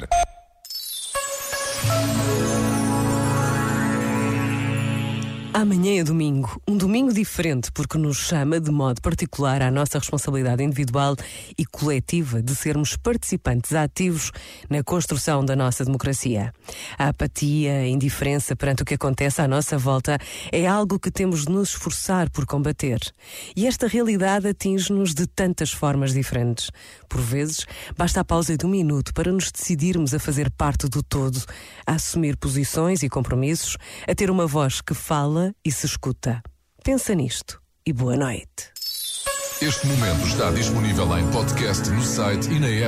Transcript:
side. Amanhã é domingo, um domingo diferente porque nos chama de modo particular à nossa responsabilidade individual e coletiva de sermos participantes ativos na construção da nossa democracia. A apatia, a indiferença perante o que acontece à nossa volta é algo que temos de nos esforçar por combater. E esta realidade atinge-nos de tantas formas diferentes. Por vezes, basta a pausa de um minuto para nos decidirmos a fazer parte do todo, a assumir posições e compromissos, a ter uma voz que fala e se escuta. Pensa nisto e boa noite. Este momento está disponível em podcast no site e na app.